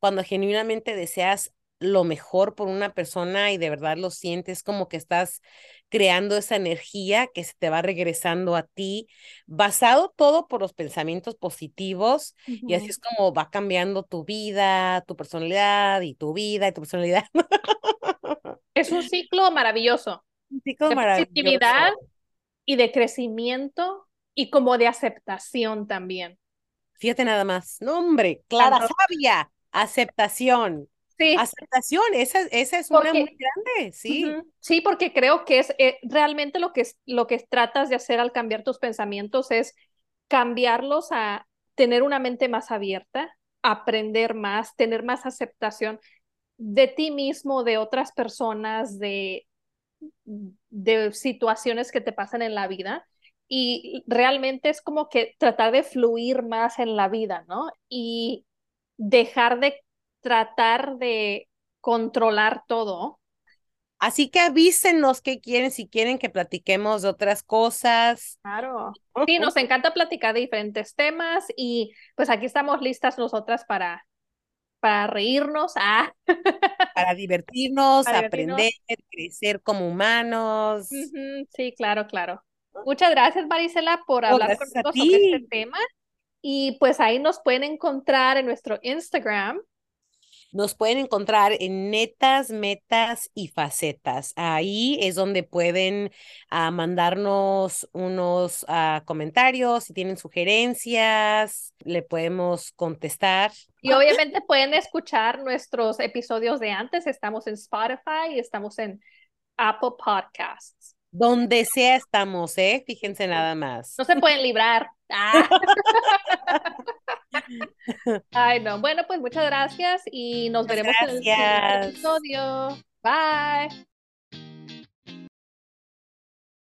cuando genuinamente deseas lo mejor por una persona y de verdad lo sientes como que estás creando esa energía que se te va regresando a ti, basado todo por los pensamientos positivos y así es como va cambiando tu vida, tu personalidad y tu vida y tu personalidad. Es un ciclo maravilloso. Un ciclo de maravilloso. positividad y de crecimiento y como de aceptación también. Fíjate nada más. No, hombre, Clara Sabia, aceptación. Sí. Aceptación, esa, esa es porque, una muy grande, sí. Uh -huh. Sí, porque creo que es eh, realmente lo que, lo que tratas de hacer al cambiar tus pensamientos es cambiarlos a tener una mente más abierta, aprender más, tener más aceptación de ti mismo, de otras personas, de, de situaciones que te pasan en la vida. Y realmente es como que tratar de fluir más en la vida, ¿no? Y dejar de tratar de controlar todo. Así que avísenos qué quieren, si quieren que platiquemos de otras cosas. Claro. Sí, nos encanta platicar de diferentes temas y pues aquí estamos listas nosotras para, para reírnos, ah. para divertirnos, para aprender, divertirnos. crecer como humanos. Uh -huh. Sí, claro, claro. Muchas gracias, Marisela, por hablar con nosotros sobre este tema. Y pues ahí nos pueden encontrar en nuestro Instagram, nos pueden encontrar en netas, metas y facetas. Ahí es donde pueden uh, mandarnos unos uh, comentarios, si tienen sugerencias, le podemos contestar. Y obviamente pueden escuchar nuestros episodios de antes. Estamos en Spotify y estamos en Apple Podcasts. Donde sea estamos, ¿eh? Fíjense nada más. No se pueden librar. Ah. Ay, no. Bueno, pues muchas gracias y nos muchas veremos gracias. en el siguiente episodio. Bye.